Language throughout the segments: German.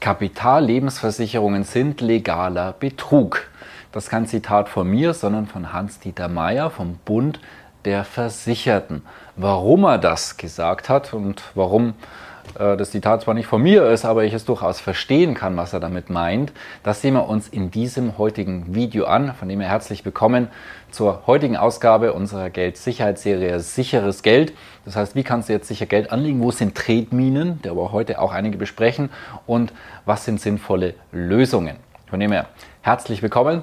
Kapitallebensversicherungen sind legaler Betrug. Das ist kein Zitat von mir, sondern von Hans-Dieter Mayer vom Bund der Versicherten. Warum er das gesagt hat und warum das Zitat zwar nicht von mir ist, aber ich es durchaus verstehen kann, was er damit meint. Das sehen wir uns in diesem heutigen Video an, von dem wir herzlich willkommen zur heutigen Ausgabe unserer Geldsicherheitsserie Sicheres Geld. Das heißt, wie kannst du jetzt sicher Geld anlegen? Wo sind Tretminen, der wir heute auch einige besprechen? Und was sind sinnvolle Lösungen? Von dem her herzlich willkommen.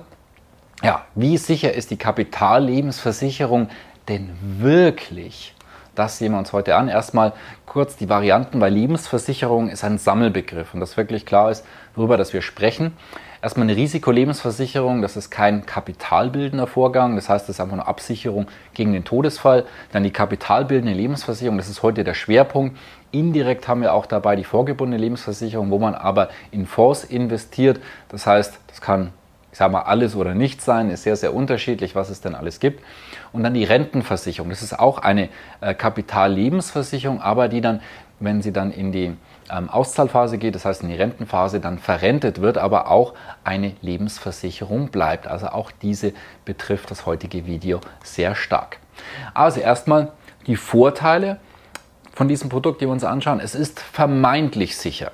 Ja, wie sicher ist die Kapitallebensversicherung denn wirklich? Das sehen wir uns heute an. Erstmal kurz die Varianten, weil Lebensversicherung ist ein Sammelbegriff und das wirklich klar ist, worüber das wir sprechen. Erstmal eine Risikolebensversicherung, das ist kein kapitalbildender Vorgang, das heißt, das ist einfach eine Absicherung gegen den Todesfall. Dann die kapitalbildende Lebensversicherung, das ist heute der Schwerpunkt. Indirekt haben wir auch dabei die vorgebundene Lebensversicherung, wo man aber in Fonds investiert. Das heißt, das kann ich sage mal, alles oder nichts sein, ist sehr, sehr unterschiedlich, was es denn alles gibt. Und dann die Rentenversicherung. Das ist auch eine äh, Kapitallebensversicherung, aber die dann, wenn sie dann in die ähm, Auszahlphase geht, das heißt in die Rentenphase, dann verrentet wird, aber auch eine Lebensversicherung bleibt. Also auch diese betrifft das heutige Video sehr stark. Also erstmal die Vorteile von diesem Produkt, die wir uns anschauen. Es ist vermeintlich sicher.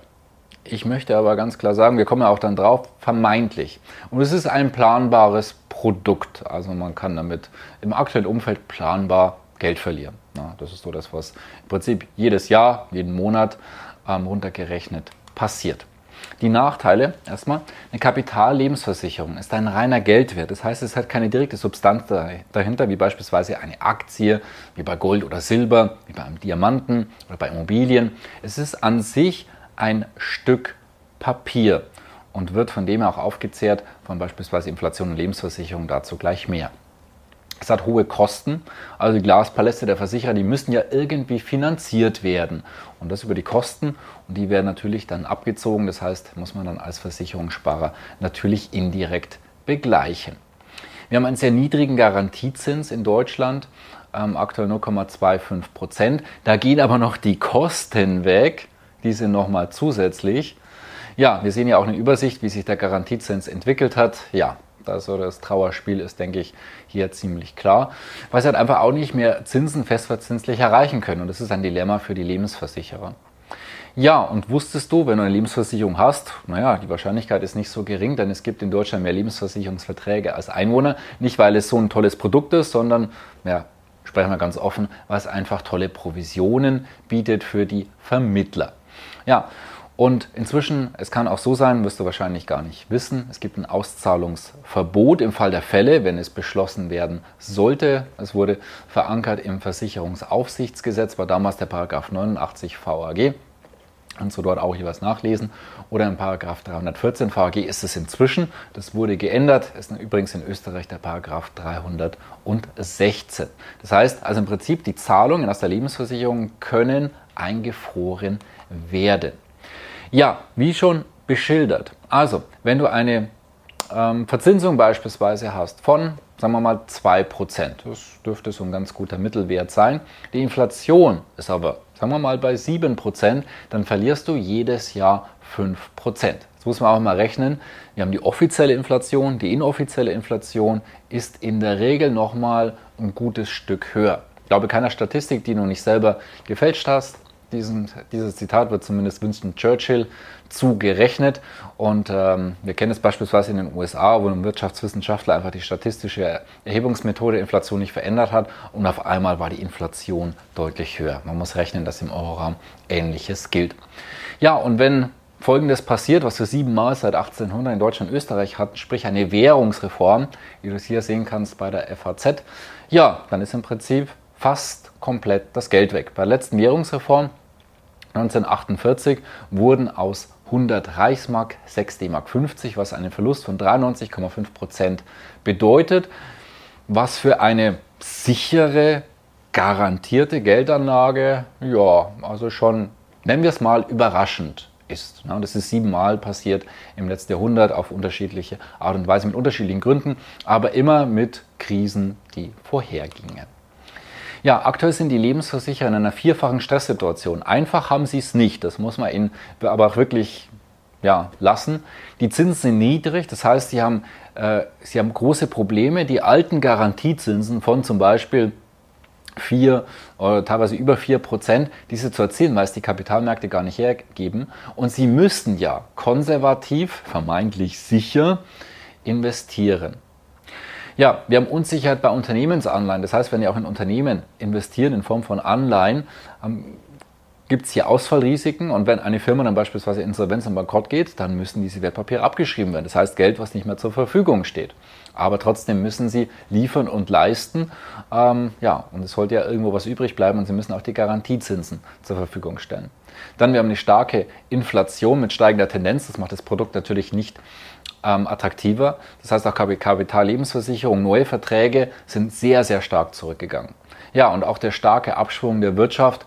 Ich möchte aber ganz klar sagen, wir kommen ja auch dann drauf, vermeintlich. Und es ist ein planbares Produkt. Also man kann damit im aktuellen Umfeld planbar Geld verlieren. Ja, das ist so das, was im Prinzip jedes Jahr, jeden Monat ähm, runtergerechnet passiert. Die Nachteile erstmal, eine Kapitallebensversicherung ist ein reiner Geldwert. Das heißt, es hat keine direkte Substanz dahinter, wie beispielsweise eine Aktie, wie bei Gold oder Silber, wie bei einem Diamanten oder bei Immobilien. Es ist an sich ein Stück Papier und wird von dem auch aufgezehrt von beispielsweise Inflation und Lebensversicherung, dazu gleich mehr. Es hat hohe Kosten, also die Glaspaläste der Versicherer, die müssen ja irgendwie finanziert werden und das über die Kosten und die werden natürlich dann abgezogen, das heißt, muss man dann als Versicherungssparer natürlich indirekt begleichen. Wir haben einen sehr niedrigen Garantiezins in Deutschland, ähm, aktuell 0,25 Prozent. Da gehen aber noch die Kosten weg diese nochmal zusätzlich. Ja, wir sehen ja auch eine Übersicht, wie sich der Garantiezins entwickelt hat. Ja, also das Trauerspiel ist, denke ich, hier ziemlich klar, weil sie halt einfach auch nicht mehr Zinsen festverzinslich erreichen können. Und das ist ein Dilemma für die Lebensversicherer. Ja, und wusstest du, wenn du eine Lebensversicherung hast, naja, die Wahrscheinlichkeit ist nicht so gering, denn es gibt in Deutschland mehr Lebensversicherungsverträge als Einwohner. Nicht, weil es so ein tolles Produkt ist, sondern, ja, sprechen wir ganz offen, weil es einfach tolle Provisionen bietet für die Vermittler. Ja, und inzwischen, es kann auch so sein, wirst du wahrscheinlich gar nicht wissen, es gibt ein Auszahlungsverbot im Fall der Fälle, wenn es beschlossen werden sollte. Es wurde verankert im Versicherungsaufsichtsgesetz, war damals der Paragraph 89 VAG. Kannst du dort auch jeweils nachlesen. Oder im Paragraph 314 VAG ist es inzwischen. Das wurde geändert. Ist übrigens in Österreich der Paragraph 316. Das heißt also im Prinzip, die Zahlungen aus der Lebensversicherung können eingefroren werden. Ja, wie schon beschildert. Also, wenn du eine ähm, Verzinsung beispielsweise hast von, sagen wir mal, 2%, das dürfte so ein ganz guter Mittelwert sein, die Inflation ist aber, sagen wir mal, bei 7%, dann verlierst du jedes Jahr 5%. Jetzt muss man auch mal rechnen, wir haben die offizielle Inflation, die inoffizielle Inflation ist in der Regel nochmal ein gutes Stück höher. Ich glaube, keiner Statistik, die du nicht selber gefälscht hast, diesen, dieses Zitat wird zumindest Winston Churchill zugerechnet. Und ähm, wir kennen es beispielsweise in den USA, wo ein Wirtschaftswissenschaftler einfach die statistische Erhebungsmethode Inflation nicht verändert hat und auf einmal war die Inflation deutlich höher. Man muss rechnen, dass im Euroraum Ähnliches gilt. Ja, und wenn Folgendes passiert, was wir siebenmal seit 1800 in Deutschland und Österreich hatten, sprich eine Währungsreform, wie du es hier sehen kannst bei der FAZ, ja, dann ist im Prinzip fast komplett das Geld weg. Bei der letzten Währungsreform 1948 wurden aus 100 Reichsmark 6 D-Mark 50, was einen Verlust von 93,5 Prozent bedeutet, was für eine sichere, garantierte Geldanlage, ja, also schon, nennen wir es mal, überraschend ist. Das ist siebenmal passiert im letzten Jahrhundert auf unterschiedliche Art und Weise, mit unterschiedlichen Gründen, aber immer mit Krisen, die vorhergingen. Ja, aktuell sind die Lebensversicherer in einer vierfachen Stresssituation. Einfach haben sie es nicht, das muss man ihnen aber auch wirklich ja, lassen. Die Zinsen sind niedrig, das heißt, sie haben, äh, sie haben große Probleme. Die alten Garantiezinsen von zum Beispiel 4 oder teilweise über 4 Prozent, diese zu erzielen, weil es die Kapitalmärkte gar nicht hergeben. Und sie müssten ja konservativ, vermeintlich sicher investieren. Ja, wir haben Unsicherheit bei Unternehmensanleihen. Das heißt, wenn ihr auch in Unternehmen investieren in Form von Anleihen, ähm, gibt es hier Ausfallrisiken und wenn eine Firma dann beispielsweise Insolvenz und Bankrott geht, dann müssen diese Wertpapiere abgeschrieben werden. Das heißt Geld, was nicht mehr zur Verfügung steht. Aber trotzdem müssen sie liefern und leisten. Ähm, ja, und es sollte ja irgendwo was übrig bleiben und sie müssen auch die Garantiezinsen zur Verfügung stellen. Dann wir haben eine starke Inflation mit steigender Tendenz. Das macht das Produkt natürlich nicht ähm, attraktiver. Das heißt auch Kapitallebensversicherung, neue Verträge sind sehr, sehr stark zurückgegangen. Ja, und auch der starke Abschwung der Wirtschaft,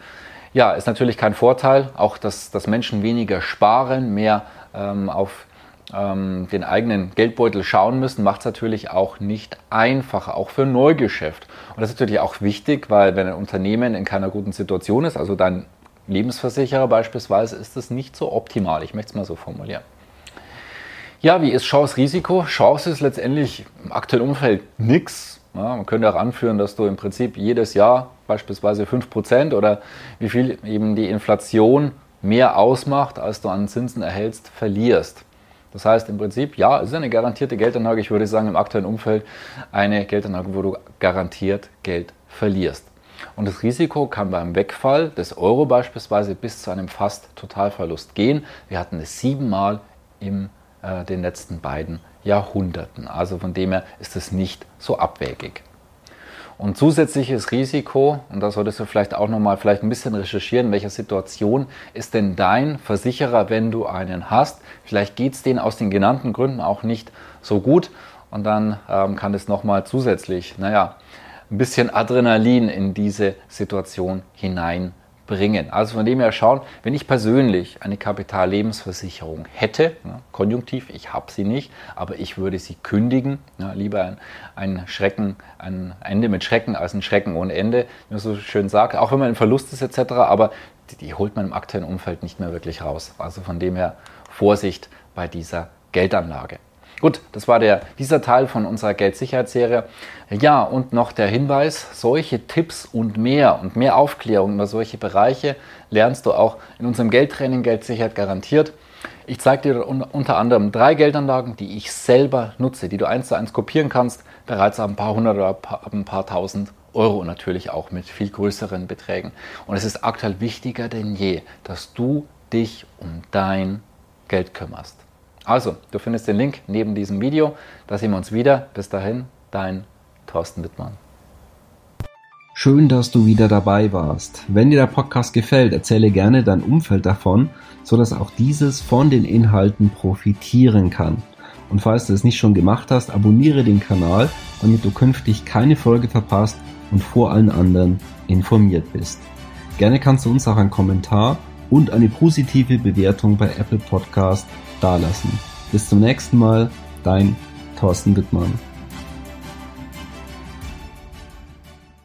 ja, ist natürlich kein Vorteil. Auch, dass, dass Menschen weniger sparen, mehr ähm, auf ähm, den eigenen Geldbeutel schauen müssen, macht es natürlich auch nicht einfacher, auch für Neugeschäft. Und das ist natürlich auch wichtig, weil wenn ein Unternehmen in keiner guten Situation ist, also dein Lebensversicherer beispielsweise, ist das nicht so optimal. Ich möchte es mal so formulieren. Ja, wie ist Chance Risiko? Chance ist letztendlich im aktuellen Umfeld nichts. Ja, man könnte auch anführen, dass du im Prinzip jedes Jahr beispielsweise 5% oder wie viel eben die Inflation mehr ausmacht, als du an Zinsen erhältst, verlierst. Das heißt im Prinzip, ja, es ist eine garantierte Geldanlage. Ich würde sagen, im aktuellen Umfeld eine Geldanlage, wo du garantiert Geld verlierst. Und das Risiko kann beim Wegfall des Euro beispielsweise bis zu einem fast Totalverlust gehen. Wir hatten es siebenmal im äh, den letzten beiden Jahrhunderten. Also von dem her ist es nicht so abwegig. Und zusätzliches Risiko, und da solltest du vielleicht auch nochmal vielleicht ein bisschen recherchieren, welcher Situation ist denn dein Versicherer, wenn du einen hast. Vielleicht geht es denen aus den genannten Gründen auch nicht so gut und dann ähm, kann es nochmal zusätzlich, naja, ein bisschen Adrenalin in diese Situation hinein bringen. Also von dem her schauen, wenn ich persönlich eine Kapitallebensversicherung hätte, ne, konjunktiv, ich habe sie nicht, aber ich würde sie kündigen, ne, lieber ein, ein, Schrecken, ein Ende mit Schrecken als ein Schrecken ohne Ende, wie man so schön sagt, auch wenn man im Verlust ist etc., aber die, die holt man im aktuellen Umfeld nicht mehr wirklich raus. Also von dem her Vorsicht bei dieser Geldanlage. Gut, das war der, dieser Teil von unserer Geldsicherheitsserie. Ja, und noch der Hinweis, solche Tipps und mehr und mehr Aufklärung über solche Bereiche lernst du auch in unserem Geldtraining Geldsicherheit garantiert. Ich zeige dir unter anderem drei Geldanlagen, die ich selber nutze, die du eins zu eins kopieren kannst, bereits ab ein paar hundert oder ab ein paar tausend Euro und natürlich auch mit viel größeren Beträgen. Und es ist aktuell wichtiger denn je, dass du dich um dein Geld kümmerst. Also, du findest den Link neben diesem Video. Da sehen wir uns wieder. Bis dahin, dein Thorsten Wittmann. Schön, dass du wieder dabei warst. Wenn dir der Podcast gefällt, erzähle gerne dein Umfeld davon, sodass auch dieses von den Inhalten profitieren kann. Und falls du es nicht schon gemacht hast, abonniere den Kanal, damit du künftig keine Folge verpasst und vor allen anderen informiert bist. Gerne kannst du uns auch einen Kommentar und eine positive Bewertung bei Apple Podcast dalassen. Bis zum nächsten Mal, dein Thorsten Wittmann.